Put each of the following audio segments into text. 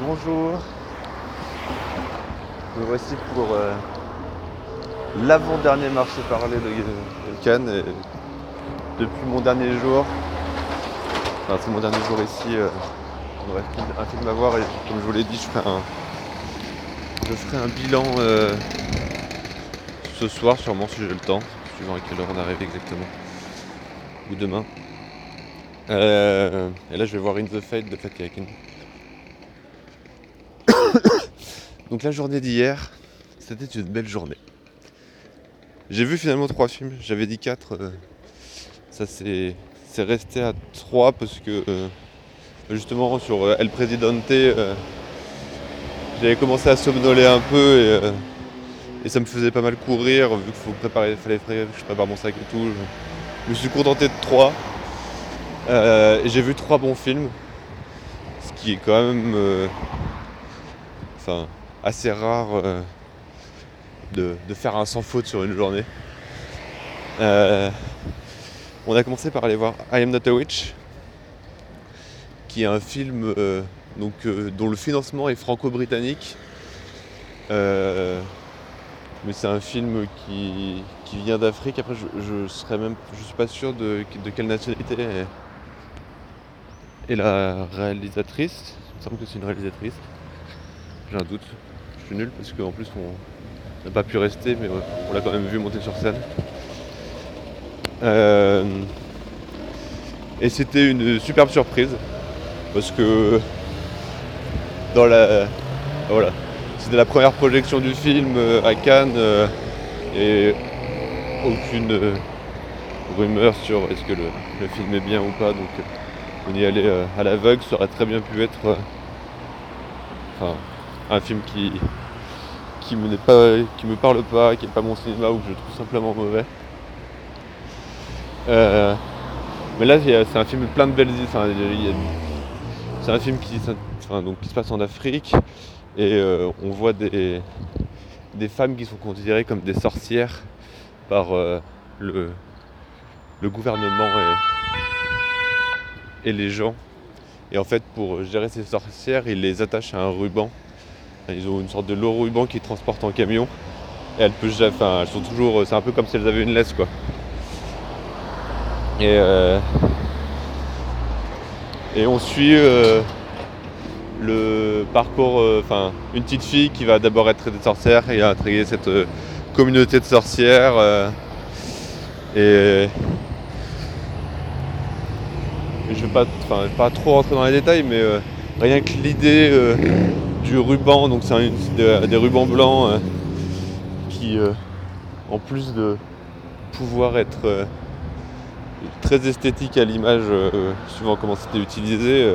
Bonjour. Me voici pour euh, l'avant-dernier marché parlé de, de Cannes. Depuis mon dernier jour, enfin c'est mon dernier jour ici, euh, on aurait un film à voir et comme je vous l'ai dit, je ferai un, je ferai un bilan euh, ce soir sûrement si j'ai le temps, suivant à quelle heure on arrive exactement. Ou demain. Euh, et là je vais voir In the Fate de Fatih Akin. Donc la journée d'hier, c'était une belle journée. J'ai vu finalement trois films, j'avais dit quatre. euh, ça c'est resté à trois parce que euh, justement sur euh, El Presidente, j'avais commencé à somnoler un peu et, ça me faisait pas mal courir vu qu'il faut préparer, fallait que je prépare mon sac et tout. Je, me suis contenté de trois. J'ai vu trois bons films, ce qui est quand même enfin, assez rare euh, de, faire un sans faute sur une journée. Euh, on a commencé par aller voir I Am Not a Witch, qui est un film euh, donc, dont le financement est franco-britannique. Mais c'est un film qui, vient d'Afrique. Après, je, je serais même, je suis pas sûr de, de quelle nationalité est, est la réalisatrice. Il me semble que c'est une réalisatrice. J'ai un doute. Nul parce qu'en plus on n'a pas pu rester, mais on l'a quand même vu monter sur scène. Euh, et c'était une superbe surprise parce que dans la voilà c'était la première projection du film euh, à Cannes euh, et aucune rumeur sur est-ce que le, le film est bien ou pas donc on y allait à l'aveugle ça aurait très bien pu être un film qui qui me me parle pas qui n'est pas mon cinéma ou que je trouve simplement mauvais euh, mais là, il c'est un film plein de belles idées. Il c'est un film qui, se passe en Afrique et euh, on voit des, femmes qui sont considérées comme des sorcières par euh, le, gouvernement et, et les gens. Et en fait, pour gérer ces sorcières, ils les attachent à un ruban. Ils ont une sorte de lourd ruban qu'ils transportent en camion. Elles, sont toujours. C'est un peu comme si elles avaient une laisse, quoi. Et, euh, on suit euh, le parcours, euh, enfin une petite fille qui va d'abord être traitée de sorcière et intégrer cette euh, communauté de sorcières. euh, et, je vais pas, pas trop rentrer dans les détails, mais euh, rien que l'idée euh, du ruban, donc c'est c'est des, rubans blancs euh, qui, euh, en plus de pouvoir être euh, très esthétique à l'image, suivant comment c'était utilisé.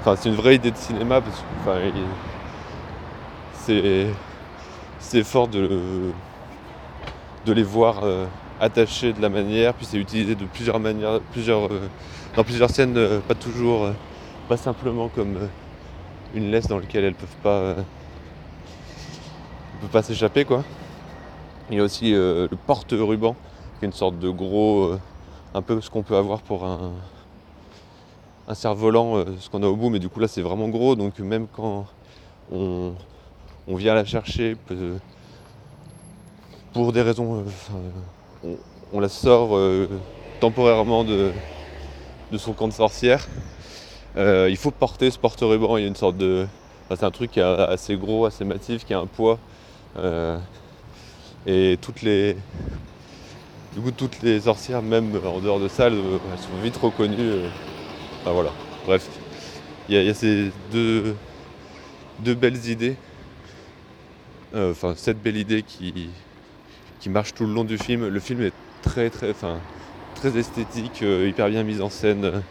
Enfin, c'est une vraie idée de cinéma parce que c'est fort de, de les voir attachés de la manière, puis c'est utilisé de plusieurs manières, plusieurs, dans plusieurs scènes, pas toujours, pas simplement comme une laisse dans laquelle elles peuvent pas, euh, peuvent pas s'échapper quoi. Il y a aussi euh, le porte-ruban, qui est une sorte de gros euh, un peu ce qu'on peut avoir pour un, cerf-volant, ce qu'on a au bout, mais du coup là c'est vraiment gros, donc même quand on, vient la chercher, pour des raisons, on, la sort temporairement de son camp de sorcière, euh, il faut porter ce porte-ruban, il y a une sorte de... c'est un truc qui est assez gros, assez massif, qui a un poids, euh, et toutes les, du coup, toutes les sorcières, même en dehors de ça, elles, euh, elles sont vite reconnues. Enfin voilà, bref. Il y, a- ces deux, deux belles idées. Enfin, cette belle idée qui, qui marche tout le long du film. Le film est très, très, enfin, très esthétique, hyper bien mis en scène.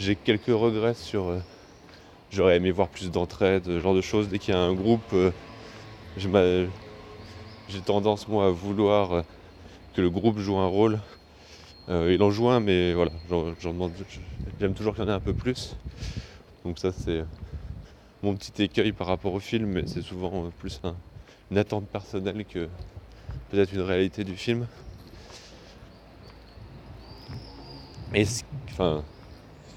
J'ai quelques regrets sur. euh, J'aurais aimé voir plus d'entraide, ce genre de choses. Dès qu'il y a un groupe, euh, j'ai tendance moi à vouloir euh, que le groupe joue un rôle. Il en joue un, mais voilà, j'aime toujours qu'il y en ait un peu plus. Donc ça c'est mon petit écueil par rapport au film, mais c'est souvent plus un- une attente personnelle que peut-être une réalité du film. Et enfin,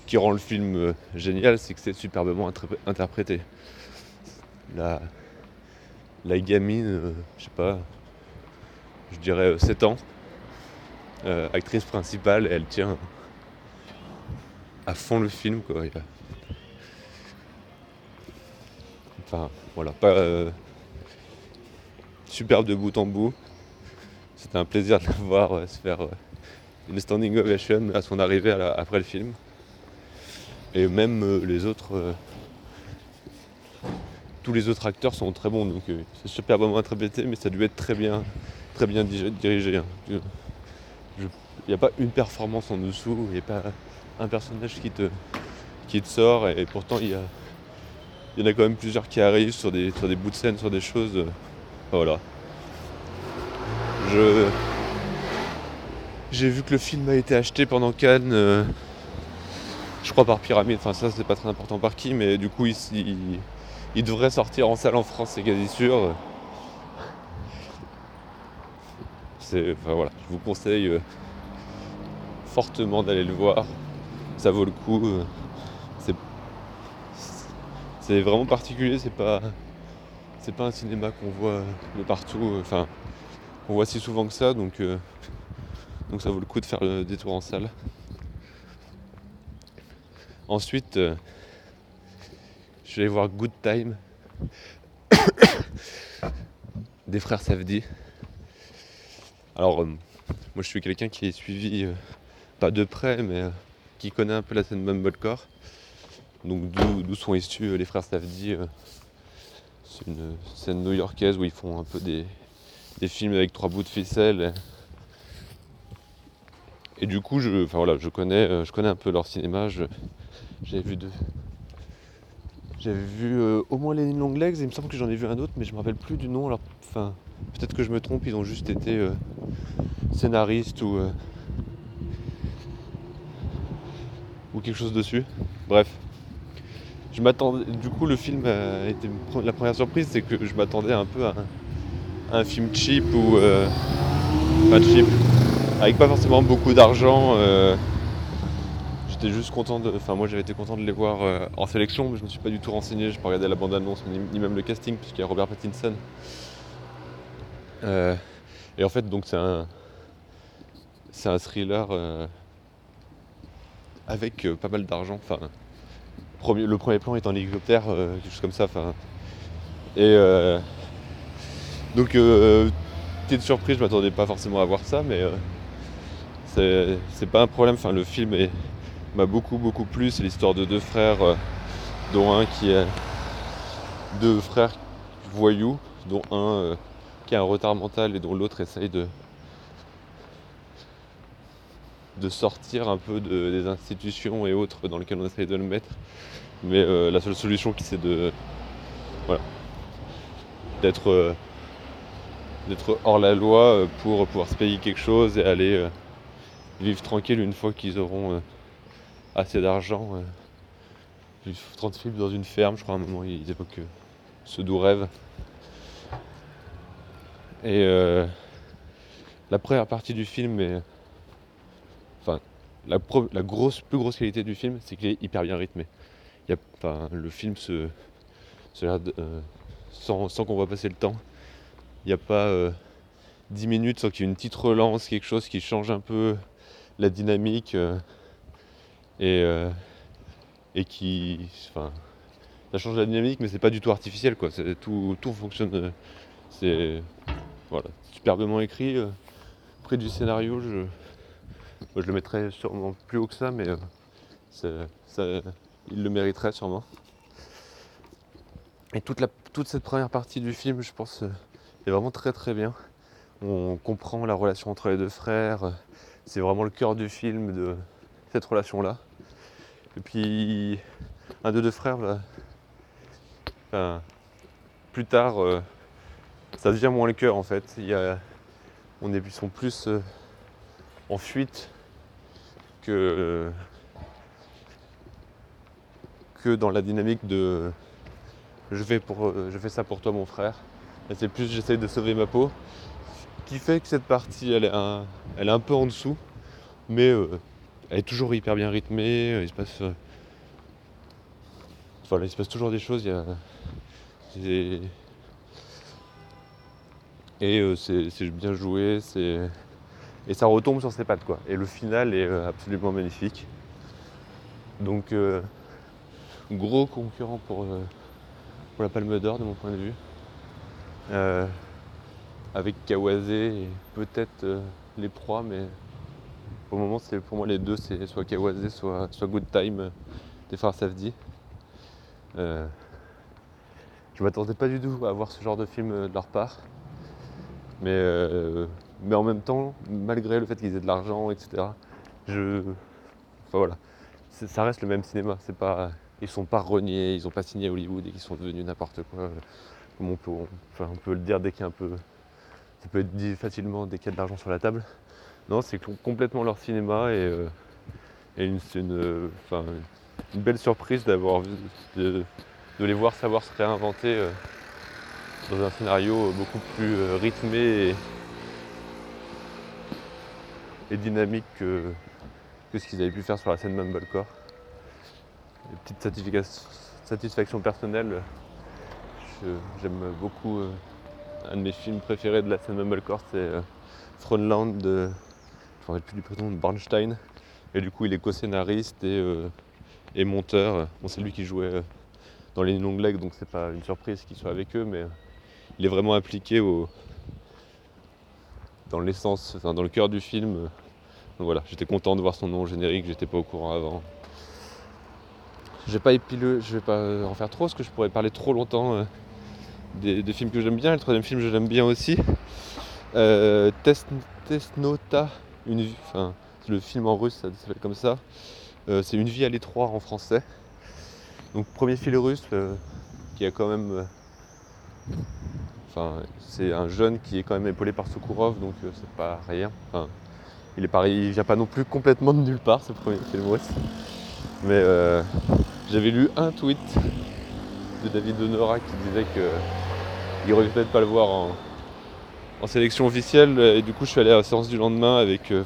qui rend le film euh, génial, c'est que c'est superbement interprété. La, gamine, euh, je sais pas, je dirais 7 ans, actrice principale, elle tient à fond le film. Enfin, voilà, pas superbe de bout en bout. C'était un plaisir de la voir se faire une standing ovation à son arrivée après le film. Et même euh, les autres. Euh, tous les autres acteurs sont très bons, donc euh, c'est superbement interprété, mais ça a dû être très bien, très bien dirigé. Hein. Il n'y a pas une performance en dessous, il n'y a pas un personnage qui te, qui te sort, et, pourtant il y, y en a quand même plusieurs qui arrivent sur des, sur des bouts de scène, sur des choses. voilà. Je, j'ai vu que le film a été acheté pendant Cannes, je crois par Pyramide, enfin ça c'est pas très important par qui, mais du coup il, devrait sortir en salle en France, c'est quasi sûr. Enfin voilà, je vous conseille euh, fortement d'aller le voir, ça vaut le coup. Euh, c'est, vraiment particulier, c'est pas, c'est pas un cinéma qu'on voit de partout, enfin on voit si souvent que ça, donc donc ça vaut le coup de faire le détour en salle. Ensuite, euh, je vais voir Good Time des frères Safdie. Alors, euh, moi je suis quelqu'un qui est suivi, euh, pas de près, mais qui connaît un peu la scène Mumblecore. Donc d'où sont issus les frères Safdie. c'est une scène new-yorkaise où ils font un peu des, films avec trois bouts de ficelle et du coup, je, voilà, je connais, je connais un peu leur cinéma. J'avais vu deux. J'avais vu euh, au moins les Long Legs, il me semble que j'en ai vu un autre, mais je me rappelle plus du nom. Alors, enfin, peut-être que je me trompe, ils ont juste été euh, scénaristes ou ou quelque chose dessus. Bref, je. Du coup, le film a été la première surprise, c'est que je m'attendais un peu à un, film cheap ou pas cheap avec pas forcément beaucoup d'argent. Euh, j'étais juste content de. Enfin, moi j'avais été content de les voir euh, en sélection, mais je ne me suis pas du tout renseigné. Je pas regardé la bande-annonce ni, même le casting, puisqu'il y a Robert Pattinson. Euh, et en fait, donc c'est un. C'est un thriller avec pas mal d'argent. Enfin, le premier plan est en hélicoptère, quelque chose comme ça. Enfin, et donc, petite surprise, je m'attendais pas forcément à voir ça, mais c'est pas un problème. Enfin, le film m'a beaucoup beaucoup plu. C'est l'histoire de deux frères, euh, dont un qui est deux frères voyous, dont un euh, qui a un retard mental et dont l'autre essaye de de sortir un peu des institutions et autres dans lesquelles on essaye de le mettre. Mais euh, la seule solution qui c'est de voilà d'être d'être hors la loi pour pouvoir se payer quelque chose et aller vivre tranquille une fois qu'ils auront assez d'argent. Euh, vivre tranquille dans une ferme, je crois à un moment ils évoquent euh, ce doux rêve. Et la première partie du film est. Enfin, la, grosse, plus grosse qualité du film, c'est qu'il est hyper bien rythmé. Le film se, sans, sans qu'on voit passer le temps. Il n'y a pas 10 minutes sans qu'il y ait une petite relance, quelque chose qui change un peu la dynamique euh, et, euh, et qui. Enfin, ça change la dynamique, mais c'est pas du tout artificiel, quoi. Tout, fonctionne. Euh, c'est voilà, superbement écrit. près du scénario, je, je le mettrais sûrement plus haut que ça, mais ça, il le mériterait sûrement. Et toute, la, toute cette première partie du film, je pense, est vraiment très très bien. On comprend la relation entre les deux frères, c'est vraiment le cœur du film de cette relation-là. Et puis, un de deux frères, plus tard, euh, ça devient moins le cœur en fait. Il y on est, plus euh, en fuite que, que dans la dynamique de je fais, pour, je fais ça pour toi mon frère. Et c'est plus j'essaye de sauver ma peau qui fait que cette partie elle est un, elle est un peu en dessous, mais euh, elle est toujours hyper bien rythmée. Il se passe, voilà, il se passe toujours des choses. Y a, et c'est bien joué. Et ça retombe sur ses pattes quoi. Et le final est absolument magnifique. Donc gros concurrent pour, la Palme d'Or de mon point de vue. Euh, avec Kawase et peut-être euh, les proies, mais au moment c'est pour moi les deux c'est soit Kawase soit, soit Good Time euh, des frères Safdie. Euh, je m'attendais pas du tout à voir ce genre de film de leur part. Mais, mais en même temps, malgré le fait qu'ils aient de l'argent, etc., je. Enfin voilà. Ça reste le même cinéma. C'est pas. Ils sont pas reniés, ils ont pas signé Hollywood et qu'ils sont devenus n'importe quoi comme on peut, on, peut le dire dès qu'il y a un peu. Ça peut être dit facilement dès qu'il y a de l'argent sur la table. Non, c'est complètement leur cinéma et, euh, c'est une, une, belle surprise de, les voir savoir se réinventer euh, dans un scénario beaucoup plus euh, rythmé et, dynamique que, ce qu'ils avaient pu faire sur la scène Mumblecore. Petite satisfaction personnelle, j'aime beaucoup. Euh, un de mes films préférés de la scène Mumblecore, c'est euh, Frontland de. Je me plus du prénom, de. Et du coup, il est co-scénariste et, euh, et, monteur. Bon, c'est lui qui jouait dans les Long Legs, donc c'est pas une surprise qu'il soit avec eux, mais il est vraiment impliqué dans l'essence, enfin, dans le cœur du film. Donc voilà, j'étais content de voir son nom au générique, j'étais pas au courant avant. Je vais pas je vais pas en faire trop, parce que je pourrais parler trop longtemps des, films que j'aime bien. Le troisième film, je l'aime bien aussi. Euh, Test, Nota, le film en russe, ça s'appelle comme ça. Euh, c'est Une vie à l'étroit en français. Donc, premier film russe euh, qui a quand même. Euh, enfin, c'est un jeune qui est quand même épaulé par Sokurov, donc c'est pas rien. Il est il vient pas non plus complètement de nulle part, ce premier film russe. Mais j'avais lu un tweet de David Honora qui disait qu'il aurait peut-être pas le voir en, sélection officielle. Et du coup, je suis allé à la séance du lendemain avec euh,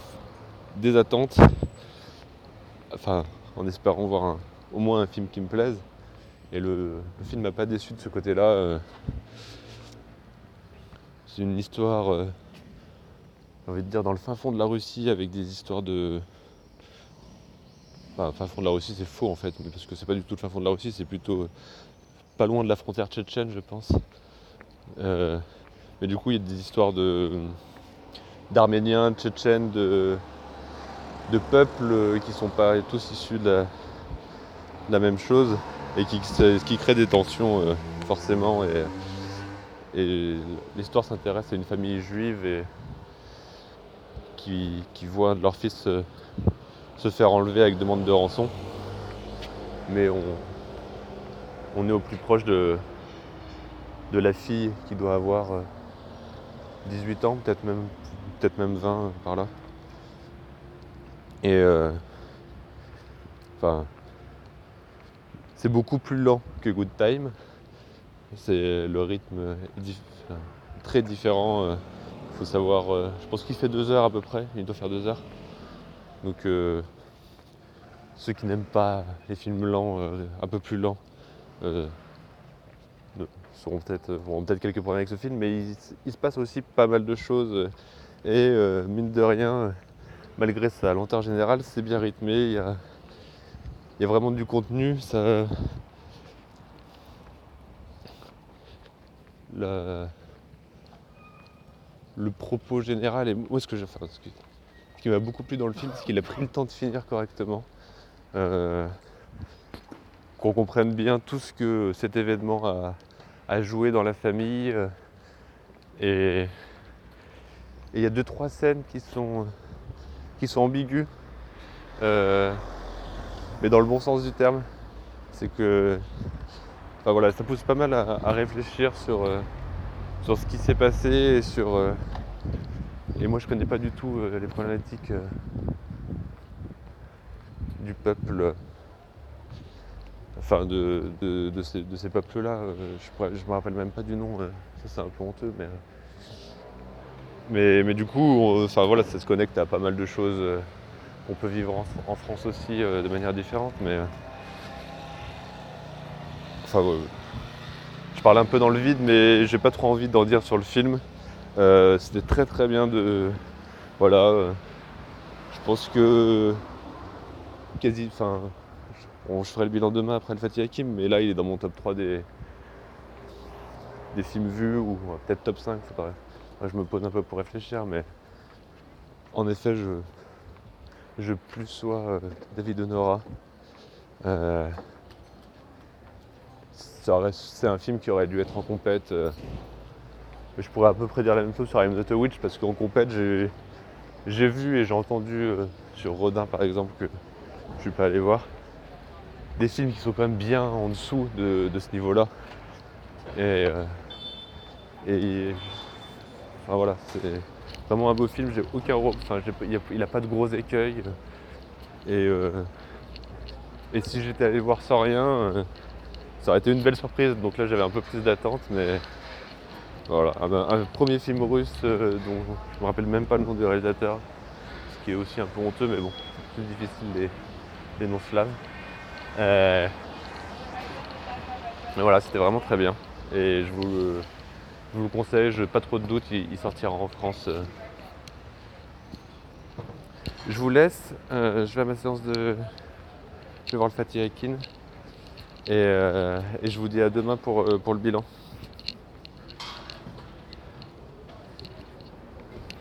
des attentes. Enfin, en espérant voir au moins un film qui me plaise. Et le, film m'a pas déçu de ce côté-là. Euh. c'est une histoire, euh, j'ai envie de dire, dans le fin fond de la Russie avec des histoires de. Enfin, fin fond de la Russie, c'est faux en fait, parce que c'est pas du tout le fin fond de la Russie, c'est plutôt pas loin de la frontière tchétchène, je pense. Euh, mais du coup, il y a des histoires de, d'Arméniens, de Tchétchènes, de, de peuples qui sont pas tous issus de la, même chose et qui, qui crée des tensions euh, forcément. Et, l'histoire s'intéresse à une famille juive et qui, voit leur fils euh, se faire enlever avec demande de rançon. Mais on, on est au plus proche de, de la fille qui doit avoir 18 euh, ans, peut-être même, peut même 20 euh, par là. Et euh, c'est beaucoup plus lent que Good Time. C'est le rythme est très différent. Il faut savoir. je pense qu'il fait deux heures à peu près. Il doit faire deux heures. Donc ceux qui n'aiment pas les films lents, un peu plus lents, euh, seront peut-être auront peut-être quelques problèmes avec ce film, mais il, se passe aussi pas mal de choses. Et euh, mine de rien, malgré sa lenteur générale, c'est bien rythmé. Il y, a, il y a, vraiment du contenu. Ça, le propos général et moi ce que ce qui, m'a beaucoup plu dans le film c'est qu'il a pris le temps de finir correctement euh, qu'on comprenne bien tout ce que cet événement a, joué dans la famille. Euh, et il y a deux trois scènes qui sont, qui sont ambiguës, euh, mais dans le bon sens du terme. C'est que voilà, ça pousse pas mal à, réfléchir sur, euh, sur ce qui s'est passé et sur. et moi je connais pas du tout les problématiques du peuple enfin de, de, ces, peuples-là. Euh, je ne me rappelle même pas du nom, euh, ça c'est un peu honteux, mais, mais, mais du coup, voilà, ça se connecte à pas mal de choses qu'on peut vivre en, France aussi de manière différente. Mais enfin, je parle un peu dans le vide, mais j'ai pas trop envie d'en dire sur le film. C'était très très bien de voilà. je pense que quasi, enfin, je ferai le bilan demain après le Fatih Hakim, mais là il est dans mon top 3 des, films vus, ou peut-être top 5, je me pose un peu pour réfléchir, mais en effet je, plus sois euh, David Honora. Euh, c'est un film qui aurait dû être en compète. Euh, je pourrais à peu près dire la même chose sur I'm Not a Witch parce qu'en compète j'ai vu et j'ai entendu sur Rodin par exemple que je suis pas allé voir des films qui sont quand même bien en dessous de, ce niveau-là. Et, enfin voilà, c'est vraiment un beau film. J'ai aucun, enfin, il n'a pas de gros écueils. Et, euh, et si j'étais allé voir sans rien, euh, ça aurait été une belle surprise. Donc là, j'avais un peu plus d'attente, mais voilà, un, premier film russe euh, dont je me rappelle même pas le nom du réalisateur, ce qui est aussi un peu honteux, mais bon, c'est plus difficile les, noms slaves. mais voilà, c'était vraiment très bien. Et je vous, je vous le conseille, je pas trop de doute, il, sortira en France. Je vous laisse, euh, je vais à ma séance de. Je vais voir le Fatih Akin. Et, euh, et, je vous dis à demain pour, euh, pour le bilan.